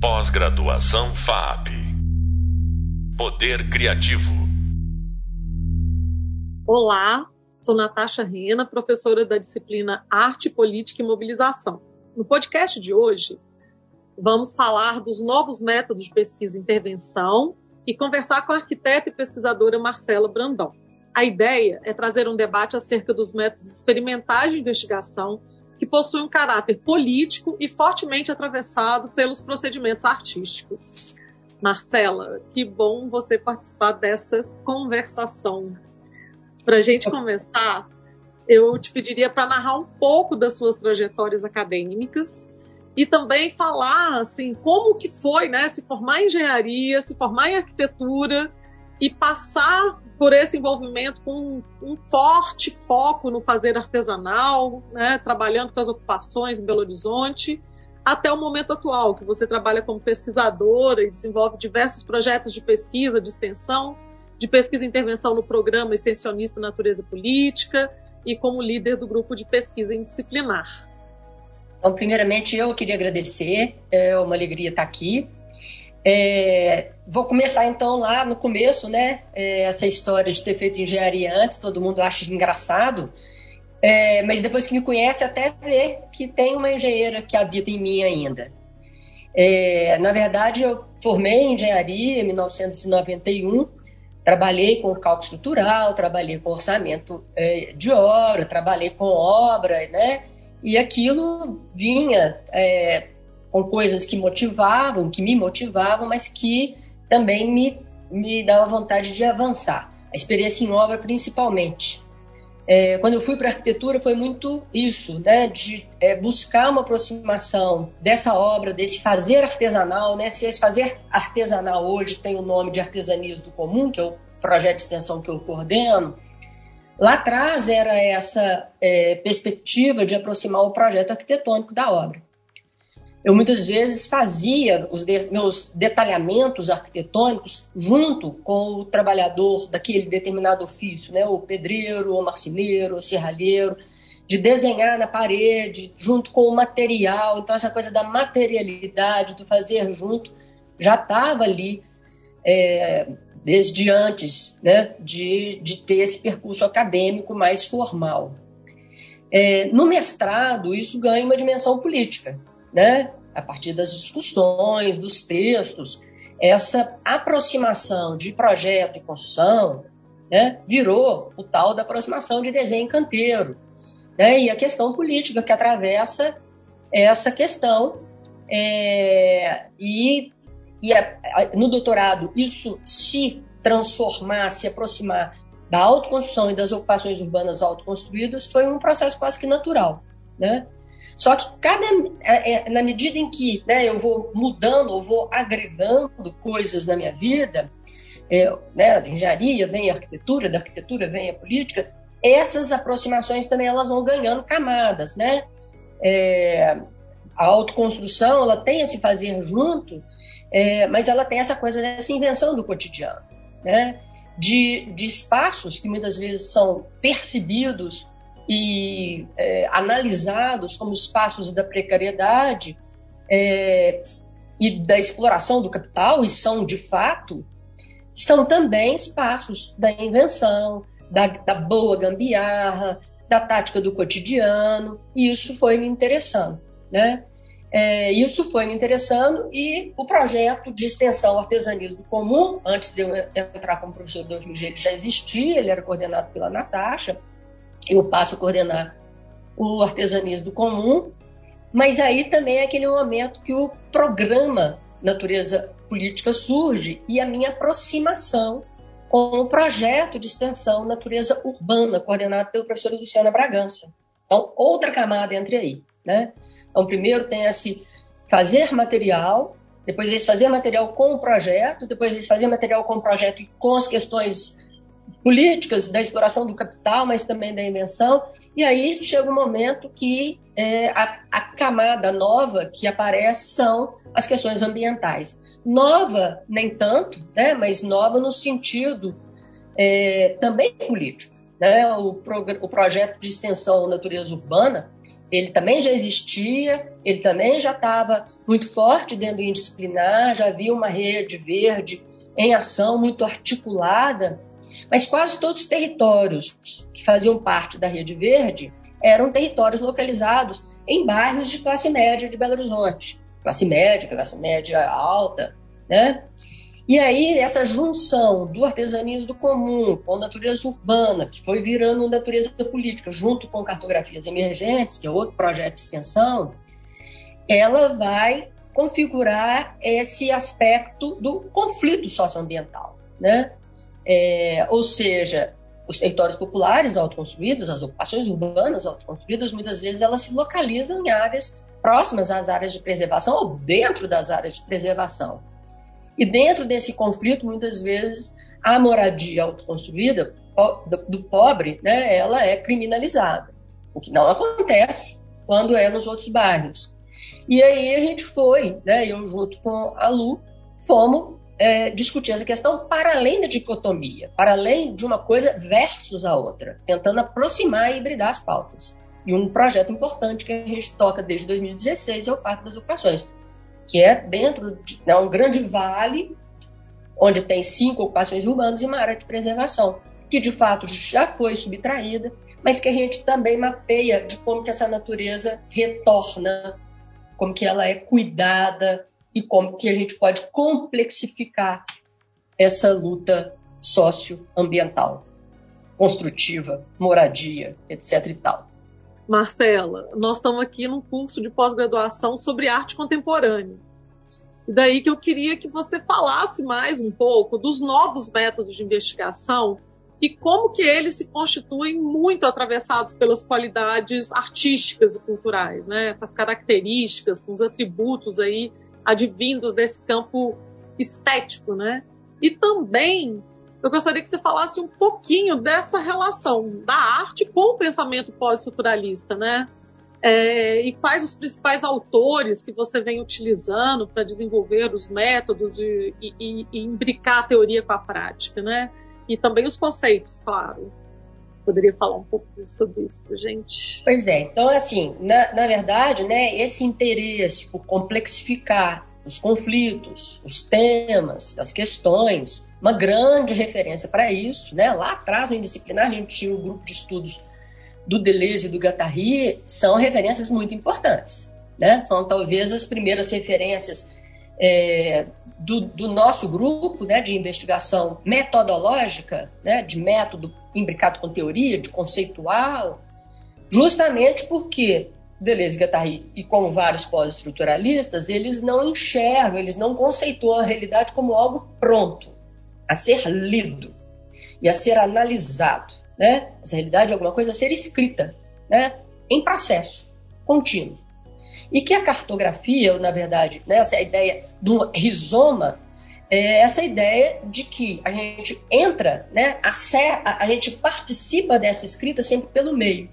Pós-graduação FAP. Poder Criativo. Olá, sou Natasha Rena, professora da disciplina Arte, Política e Mobilização. No podcast de hoje, vamos falar dos novos métodos de pesquisa e intervenção e conversar com a arquiteta e pesquisadora Marcela Brandão. A ideia é trazer um debate acerca dos métodos experimentais de investigação que possuem um caráter político e fortemente atravessado pelos procedimentos artísticos. Marcela, que bom você participar desta conversação. Para a gente começar, eu te pediria para narrar um pouco das suas trajetórias acadêmicas e também falar assim como que foi, né, se formar em engenharia, se formar em arquitetura e passar por esse envolvimento com um, forte foco no fazer artesanal, né, trabalhando com as ocupações em Belo Horizonte, até o momento atual, que você trabalha como pesquisadora e desenvolve diversos projetos de pesquisa, de extensão, de pesquisa e intervenção no programa Extensionista Natureza Política e como líder do grupo de pesquisa indisciplinar. Então, primeiramente, eu queria agradecer, é uma alegria estar aqui. É, vou começar então lá no começo, né? É, essa história de ter feito engenharia antes, todo mundo acha engraçado, é, mas depois que me conhece, até vê que tem uma engenheira que habita em mim ainda. É, na verdade, eu formei em engenharia em 1991, trabalhei com cálculo estrutural, trabalhei com orçamento é, de obra, trabalhei com obra, né? E aquilo vinha é, com coisas que motivavam, que me motivavam, mas que também me, me dava vontade de avançar. A experiência em obra, principalmente. É, quando eu fui para arquitetura, foi muito isso, né, de é, buscar uma aproximação dessa obra, desse fazer artesanal. Né, se esse fazer artesanal hoje tem o nome de Artesanias do Comum, que é o projeto de extensão que eu coordeno, Lá atrás era essa é, perspectiva de aproximar o projeto arquitetônico da obra. Eu muitas vezes fazia os de, meus detalhamentos arquitetônicos junto com o trabalhador daquele determinado ofício, né? o pedreiro, o marceneiro, o serralheiro, de desenhar na parede, junto com o material. Então, essa coisa da materialidade, do fazer junto, já estava ali é, desde antes né, de, de ter esse percurso acadêmico mais formal. É, no mestrado, isso ganha uma dimensão política, né? A partir das discussões, dos textos, essa aproximação de projeto e construção né, virou o tal da aproximação de desenho canteiro. Né, e a questão política que atravessa essa questão. É, e e a, a, no doutorado isso se transformar, se aproximar da autoconstrução e das ocupações urbanas autoconstruídas foi um processo quase que natural, né? Só que cada, é, é, na medida em que né, eu vou mudando, eu vou agregando coisas na minha vida, é, né, da engenharia vem a arquitetura, da arquitetura vem a política, essas aproximações também elas vão ganhando camadas, né? É, a autoconstrução ela tem esse fazer junto é, mas ela tem essa coisa dessa invenção do cotidiano, né? de, de espaços que muitas vezes são percebidos e é, analisados como espaços da precariedade é, e da exploração do capital, e são de fato, são também espaços da invenção, da, da boa gambiarra, da tática do cotidiano, e isso foi me interessando. Né? É, isso foi me interessando e o projeto de extensão artesanismo comum, antes de eu entrar como professor de 2000, ele já existia, ele era coordenado pela Natasha, eu passo a coordenar o artesanismo comum, mas aí também é aquele momento que o programa Natureza Política surge e a minha aproximação com o projeto de extensão Natureza Urbana, coordenado pela professora Luciana Bragança. Então, outra camada entre aí, né? Então, primeiro tem esse fazer material, depois esse fazer material com o projeto, depois esse fazer material com o projeto e com as questões políticas da exploração do capital, mas também da invenção. E aí chega um momento que é, a, a, camada nova que aparece são as questões ambientais. Nova, nem tanto, né, mas nova no sentido é, também político. Né? O, o projeto de extensão natureza urbana ele também já existia, ele também já estava muito forte dentro do indisciplinar, já havia uma rede verde em ação muito articulada, mas quase todos os territórios que faziam parte da rede verde eram territórios localizados em bairros de classe média de Belo Horizonte, classe média, classe média alta, né? E aí, essa junção do artesanismo do comum com a natureza urbana, que foi virando uma natureza política, junto com cartografias emergentes, que é outro projeto de extensão, ela vai configurar esse aspecto do conflito socioambiental. Né? É, ou seja, os territórios populares autoconstruídos, as ocupações urbanas autoconstruídas, muitas vezes elas se localizam em áreas próximas às áreas de preservação ou dentro das áreas de preservação. E dentro desse conflito, muitas vezes, a moradia autoconstruída do pobre, né, ela é criminalizada, o que não acontece quando é nos outros bairros. E aí a gente foi, né, eu junto com a Lu, fomos é, discutir essa questão para além da dicotomia, para além de uma coisa versus a outra, tentando aproximar e hibridar as pautas. E um projeto importante que a gente toca desde 2016 é o Parque das Ocupações, que é dentro de né, um grande vale, onde tem cinco ocupações urbanas e uma área de preservação, que de fato já foi subtraída, mas que a gente também mapeia de como que essa natureza retorna, como que ela é cuidada e como que a gente pode complexificar essa luta socioambiental, construtiva, moradia, etc. e tal. Marcela, nós estamos aqui num curso de pós-graduação sobre arte contemporânea. E daí que eu queria que você falasse mais um pouco dos novos métodos de investigação e como que eles se constituem muito atravessados pelas qualidades artísticas e culturais, né? Com as características, com os atributos aí advindos desse campo estético, né? E também eu gostaria que você falasse um pouquinho dessa relação da arte com o pensamento pós-estruturalista, né? É, e quais os principais autores que você vem utilizando para desenvolver os métodos e, e, e, imbricar a teoria com a prática, né? E também os conceitos, claro. Poderia falar um pouco sobre isso para gente? Pois é, então assim, na, na verdade, né, esse interesse por complexificar os conflitos, os temas, as questões, uma grande referência para isso. Né? Lá atrás, no Indisciplinar, a gente tinha o um grupo de estudos do Deleuze e do Guattari, são referências muito importantes. Né? São talvez as primeiras referências é, do, do, nosso grupo né, de investigação metodológica, né, de método imbricado com teoria, de conceitual, justamente porque Deleuze Guattari, e como vários pós-estruturalistas, eles não enxergam, eles não conceituam a realidade como algo pronto a ser lido e a ser analisado. Né? Essa realidade é alguma coisa a ser escrita né? em processo contínuo. E que a cartografia, ou na verdade, né, essa ideia do rizoma, é essa ideia de que a gente entra, né, a, a, gente participa dessa escrita sempre pelo meio.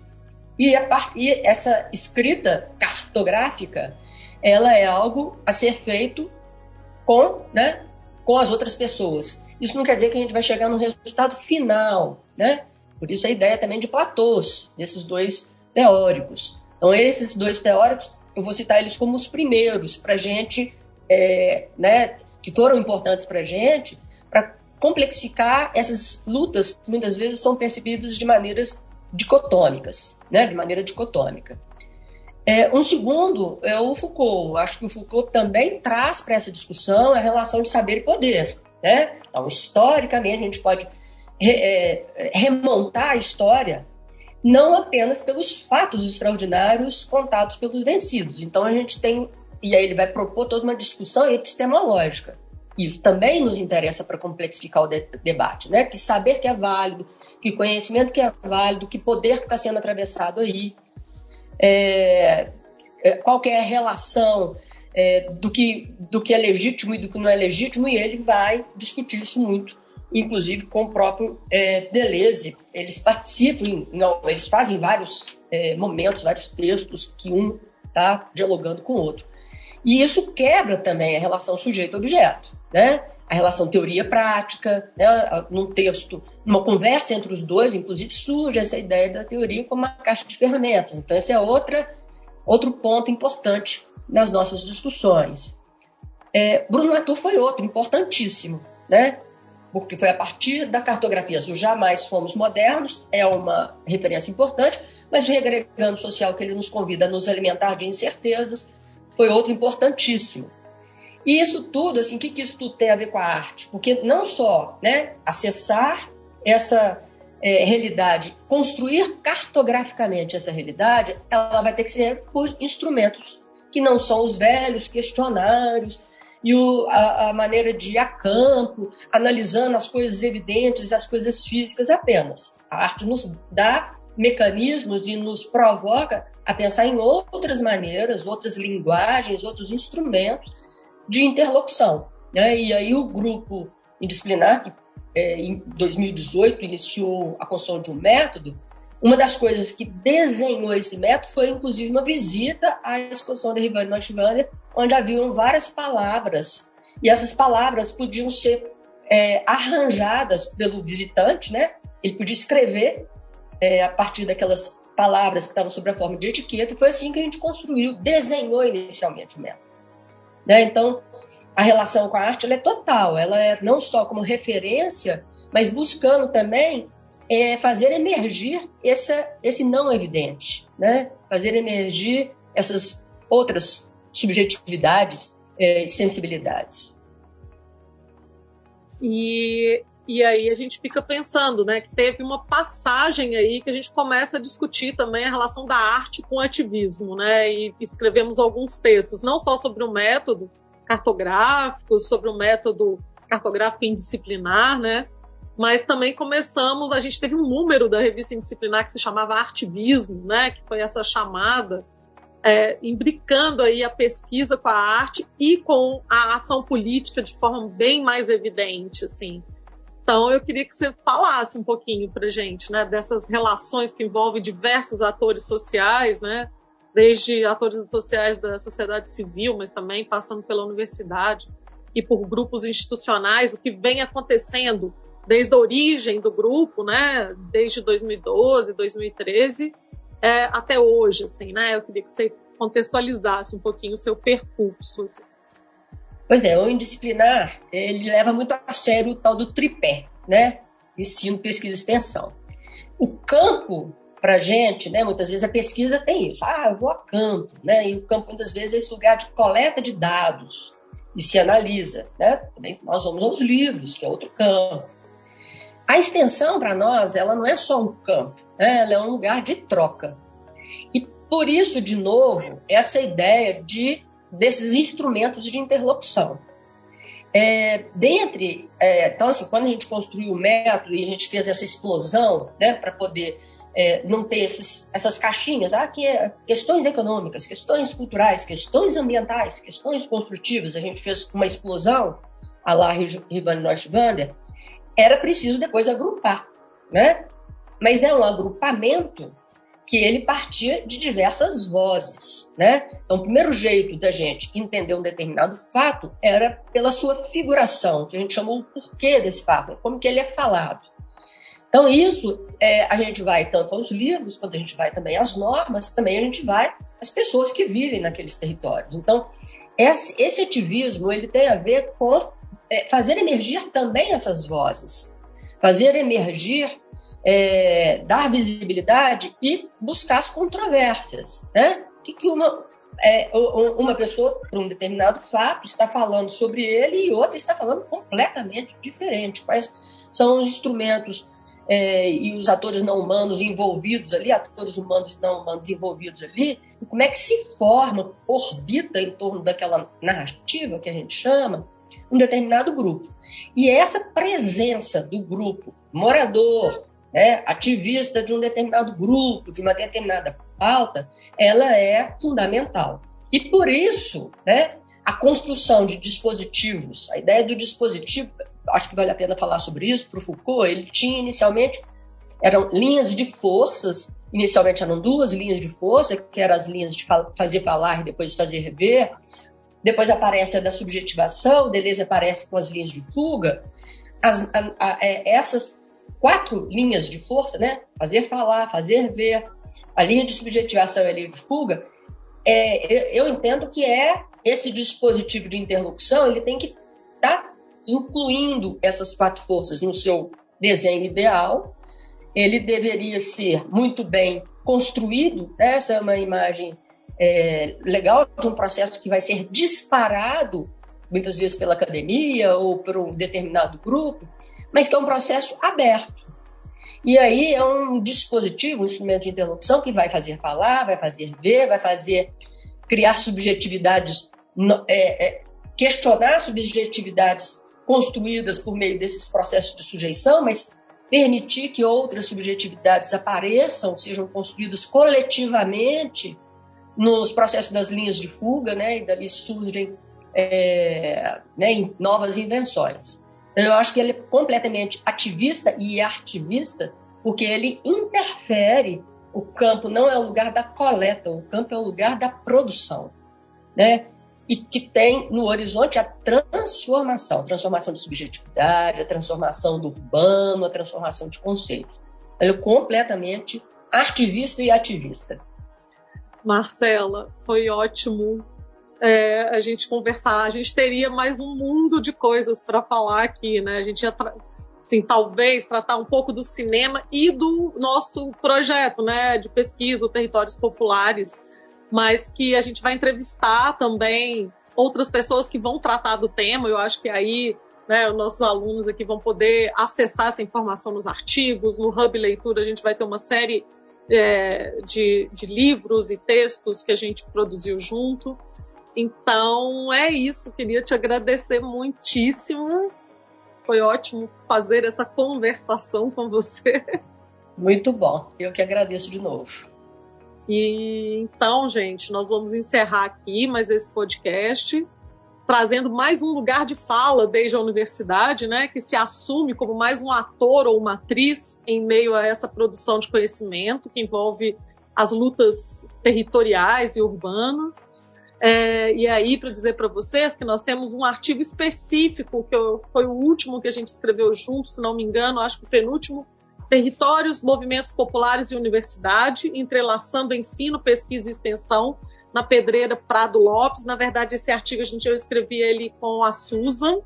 E, a, e essa escrita cartográfica, ela é algo a ser feito com, né, com as outras pessoas. Isso não quer dizer que a gente vai chegar no resultado final, né? Por isso a ideia também de platôs, desses dois teóricos. Então, esses dois teóricos, eu vou citar eles como os primeiros para gente, é, né, que foram importantes para a gente, para complexificar essas lutas que muitas vezes são percebidas de maneiras dicotômicas, né, de maneira dicotômica. É, um segundo é o Foucault. Acho que o Foucault também traz para essa discussão a relação de saber e poder. Né? Então, historicamente, a gente pode re, é, remontar a história não apenas pelos fatos extraordinários contados pelos vencidos. Então, a gente tem, e aí ele vai propor toda uma discussão epistemológica. Isso também nos interessa para complexificar o de debate, né? Que saber que é válido, que conhecimento que é válido, que poder que está sendo atravessado aí, é, é, qual é a relação é, do, que, do que é legítimo e do que não é legítimo, e ele vai discutir isso muito, inclusive com o próprio é, Deleuze. Eles participam, não, eles fazem vários é, momentos, vários textos que um está dialogando com o outro. E isso quebra também a relação sujeito-objeto, né? a relação teoria-prática, né? num texto, numa conversa entre os dois, inclusive surge essa ideia da teoria como uma caixa de ferramentas. Então, essa é outra outro ponto importante nas nossas discussões. É, Bruno Latour foi outro importantíssimo, né? porque foi a partir da cartografia do Jamais Fomos Modernos, é uma referência importante, mas o regregando social que ele nos convida a nos alimentar de incertezas foi outro importantíssimo. E isso tudo, assim, o que, que isso tudo tem a ver com a arte? Porque não só né, acessar essa é, realidade, construir cartograficamente essa realidade, ela vai ter que ser por instrumentos que não são os velhos questionários e o, a, a, maneira de ir a campo, analisando as coisas evidentes, as coisas físicas apenas. A arte nos dá mecanismos e nos provoca a pensar em outras maneiras, outras linguagens, outros instrumentos de interlocução. Né? E aí o grupo indisciplinar, que é, em 2018 iniciou a construção de um método, uma das coisas que desenhou esse método foi, inclusive, uma visita à exposição da Rivane Nochvander, onde haviam várias palavras, e essas palavras podiam ser é, arranjadas pelo visitante, né? Ele podia escrever é, a partir daquelas palavras que estavam sob a forma de etiqueta, foi assim que a gente construiu, desenhou inicialmente o método. Né? Então, a relação com a arte é total, ela é não só como referência, mas buscando também é, fazer emergir essa, esse não evidente, né? fazer emergir essas outras subjetividades é, e sensibilidades. E e aí a gente fica pensando, né, que teve uma passagem aí que a gente começa a discutir também a relação da arte com o ativismo, né? E escrevemos alguns textos, não só sobre o método cartográfico, sobre o método cartográfico indisciplinar, né? Mas também começamos, a gente teve um número da revista indisciplinar que se chamava Artivismo, né? Que foi essa chamada é, imbricando aí a pesquisa com a arte e com a ação política de forma bem mais evidente, assim. Então, eu queria que você falasse um pouquinho para gente, né, dessas relações que envolvem diversos atores sociais, né, desde atores sociais da sociedade civil, mas também passando pela universidade e por grupos institucionais, o que vem acontecendo desde a origem do grupo, né, desde 2012, 2013, é, até hoje, assim, né? Eu queria que você contextualizasse um pouquinho o seu percurso. Assim. Pois é, o indisciplinar, ele leva muito a sério o tal do tripé, né? Ensino, pesquisa e extensão. O campo, para gente, né, muitas vezes a pesquisa tem isso. Ah, eu vou a campo, né? E o campo, muitas vezes, é esse lugar de coleta de dados e se analisa, né? Também nós vamos aos livros, que é outro campo. A extensão, para nós, ela não é só um campo, né? ela é um lugar de troca. E por isso, de novo, essa ideia de desses instrumentos de interlocução. É, dentre, é, então assim, quando a gente construiu o método e a gente fez essa explosão, né, para poder é, não ter esses, essas caixinhas, ah, que é questões econômicas, questões culturais, questões ambientais, questões construtivas, a gente fez uma explosão, a lá Rivane Nochtvander, era preciso depois agrupar, né? Mas é um agrupamento que ele partia de diversas vozes, né? Então, o primeiro jeito da gente entender um determinado fato era pela sua figuração, que a gente chamou o porquê desse fato, como que ele é falado. Então, isso é, a gente vai tanto aos livros, quanto a gente vai também às normas, também a gente vai às pessoas que vivem naqueles territórios. Então, esse, esse ativismo ele tem a ver com é, fazer emergir também essas vozes, fazer emergir é, dar visibilidade e buscar as controvérsias. Né? O que, que uma, é, uma pessoa, por um determinado fato, está falando sobre ele e outra está falando completamente diferente. Quais são os instrumentos é, e os atores não humanos envolvidos ali, atores humanos e não humanos envolvidos ali, e como é que se forma, orbita em torno daquela narrativa que a gente chama, um determinado grupo. E essa presença do grupo morador, né, ativista de um determinado grupo, de uma determinada pauta, ela é fundamental. E por isso, né, a construção de dispositivos, a ideia do dispositivo, acho que vale a pena falar sobre isso, para o Foucault, ele tinha inicialmente, eram linhas de forças, inicialmente eram duas linhas de força, que eram as linhas de fazer falar e depois fazer rever, depois aparece a da subjetivação, Deleuze aparece com as linhas de fuga, as, a, a, é, essas quatro linhas de força, né? Fazer falar, fazer ver, a linha de subjetivação e a linha de fuga, é, eu entendo que é esse dispositivo de interlocução, ele tem que estar tá incluindo essas quatro forças no seu desenho ideal. Ele deveria ser muito bem construído. Né? Essa é uma imagem é, legal de um processo que vai ser disparado muitas vezes pela academia ou por um determinado grupo, mas que é um processo aberto. E aí é um dispositivo, um instrumento de interlocução que vai fazer falar, vai fazer ver, vai fazer criar subjetividades, é, é, questionar subjetividades construídas por meio desses processos de sujeição, mas permitir que outras subjetividades apareçam, sejam construídas coletivamente nos processos das linhas de fuga, né, e dali surgem é, né, novas invenções. Eu acho que ele é completamente ativista e artivista, porque ele interfere. O campo não é o lugar da coleta, o campo é o lugar da produção, né? E que tem no horizonte a transformação, transformação de subjetividade, a transformação do urbano, a transformação de conceito. Ele é completamente artivista e ativista. Marcela, foi ótimo é, a gente conversar. A gente teria mais um mundo de coisas para falar aqui, né? A gente ia, assim, talvez tratar um pouco do cinema e do nosso projeto, né, de pesquisa, territórios populares, mas que a gente vai entrevistar também outras pessoas que vão tratar do tema. Eu acho que aí né, os nossos alunos aqui vão poder acessar essa informação nos artigos, no Hub Leitura a gente vai ter uma série é, de, de livros e textos que a gente produziu junto. Então é isso, queria te agradecer muitíssimo. Foi ótimo fazer essa conversação com você. Muito bom, eu que agradeço de novo. E então, gente, nós vamos encerrar aqui mais esse podcast, trazendo mais um lugar de fala desde a universidade, né, que se assume como mais um ator ou uma atriz em meio a essa produção de conhecimento que envolve as lutas territoriais e urbanas. É, e aí, para dizer para vocês que nós temos um artigo específico, que eu, foi o último que a gente escreveu junto, se não me engano, acho que o penúltimo, Territórios, Movimentos Populares e Universidade, entrelaçando ensino, pesquisa e extensão, na Pedreira Prado Lopes. Na verdade, esse artigo a gente eu escrevi ele com a Susan,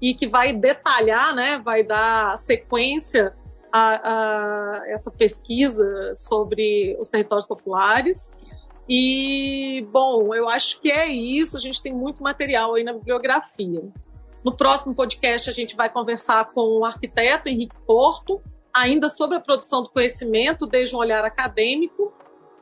e que vai detalhar, né, vai dar sequência a, a essa pesquisa sobre os territórios populares. E, bom, eu acho que é isso. A gente tem muito material aí na bibliografia. No próximo podcast, a gente vai conversar com o arquiteto Henrique Porto, ainda sobre a produção do conhecimento, desde um olhar acadêmico,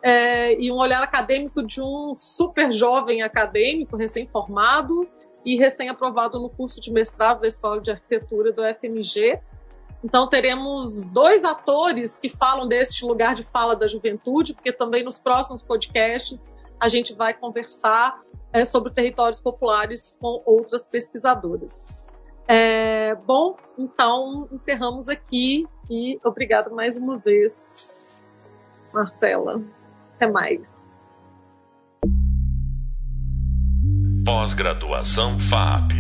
é, e um olhar acadêmico de um super jovem acadêmico, recém-formado e recém-aprovado no curso de mestrado da Escola de Arquitetura do FMG, então teremos dois atores que falam deste lugar de fala da juventude, porque também nos próximos podcasts a gente vai conversar é, sobre territórios populares com outras pesquisadoras. É, bom, então encerramos aqui e obrigado mais uma vez, Marcela. Até mais. Pós-graduação FAP.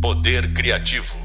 Poder Criativo.